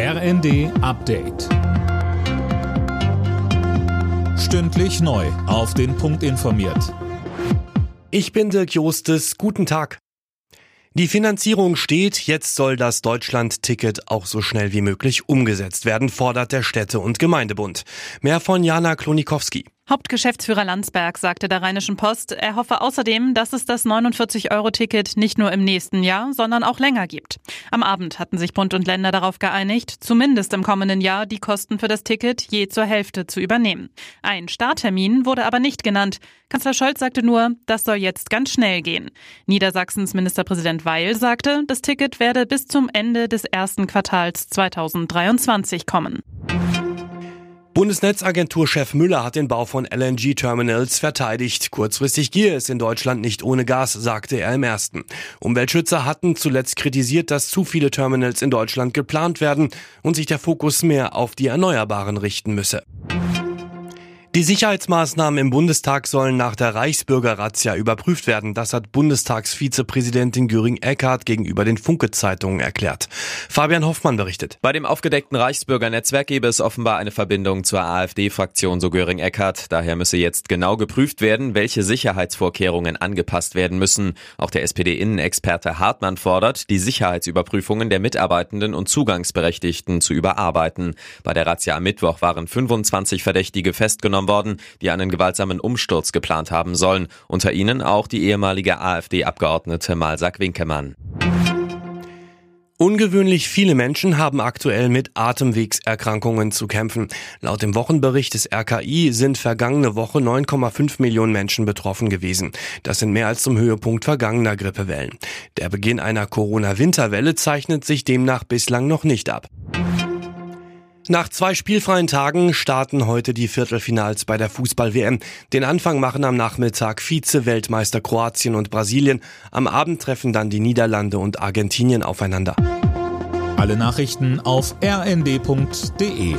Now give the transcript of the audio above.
RND Update. Stündlich neu. Auf den Punkt informiert. Ich bin Dirk Jostes. Guten Tag. Die Finanzierung steht, jetzt soll das Deutschland-Ticket auch so schnell wie möglich umgesetzt werden, fordert der Städte- und Gemeindebund. Mehr von Jana Klonikowski. Hauptgeschäftsführer Landsberg sagte der Rheinischen Post, er hoffe außerdem, dass es das 49-Euro-Ticket nicht nur im nächsten Jahr, sondern auch länger gibt. Am Abend hatten sich Bund und Länder darauf geeinigt, zumindest im kommenden Jahr die Kosten für das Ticket je zur Hälfte zu übernehmen. Ein Starttermin wurde aber nicht genannt. Kanzler Scholz sagte nur, das soll jetzt ganz schnell gehen. Niedersachsens Ministerpräsident Weil sagte, das Ticket werde bis zum Ende des ersten Quartals 2023 kommen. Bundesnetzagenturchef Müller hat den Bau von LNG-Terminals verteidigt. Kurzfristig gehe es in Deutschland nicht ohne Gas, sagte er im ersten. Umweltschützer hatten zuletzt kritisiert, dass zu viele Terminals in Deutschland geplant werden und sich der Fokus mehr auf die Erneuerbaren richten müsse. Die Sicherheitsmaßnahmen im Bundestag sollen nach der Reichsbürger-Razzia überprüft werden. Das hat Bundestagsvizepräsidentin Göring-Eckardt gegenüber den Funke-Zeitungen erklärt. Fabian Hoffmann berichtet. Bei dem aufgedeckten Reichsbürger-Netzwerk gebe es offenbar eine Verbindung zur AfD-Fraktion, so Göring-Eckardt. Daher müsse jetzt genau geprüft werden, welche Sicherheitsvorkehrungen angepasst werden müssen. Auch der SPD-Innenexperte Hartmann fordert, die Sicherheitsüberprüfungen der Mitarbeitenden und Zugangsberechtigten zu überarbeiten. Bei der Razzia am Mittwoch waren 25 Verdächtige festgenommen worden, die einen gewaltsamen Umsturz geplant haben sollen. Unter ihnen auch die ehemalige AfD-Abgeordnete Malsak Winkemann. Ungewöhnlich viele Menschen haben aktuell mit Atemwegserkrankungen zu kämpfen. Laut dem Wochenbericht des RKI sind vergangene Woche 9,5 Millionen Menschen betroffen gewesen. Das sind mehr als zum Höhepunkt vergangener Grippewellen. Der Beginn einer Corona-Winterwelle zeichnet sich demnach bislang noch nicht ab. Nach zwei spielfreien Tagen starten heute die Viertelfinals bei der Fußball-WM. Den Anfang machen am Nachmittag Vize-Weltmeister Kroatien und Brasilien. Am Abend treffen dann die Niederlande und Argentinien aufeinander. Alle Nachrichten auf rnd.de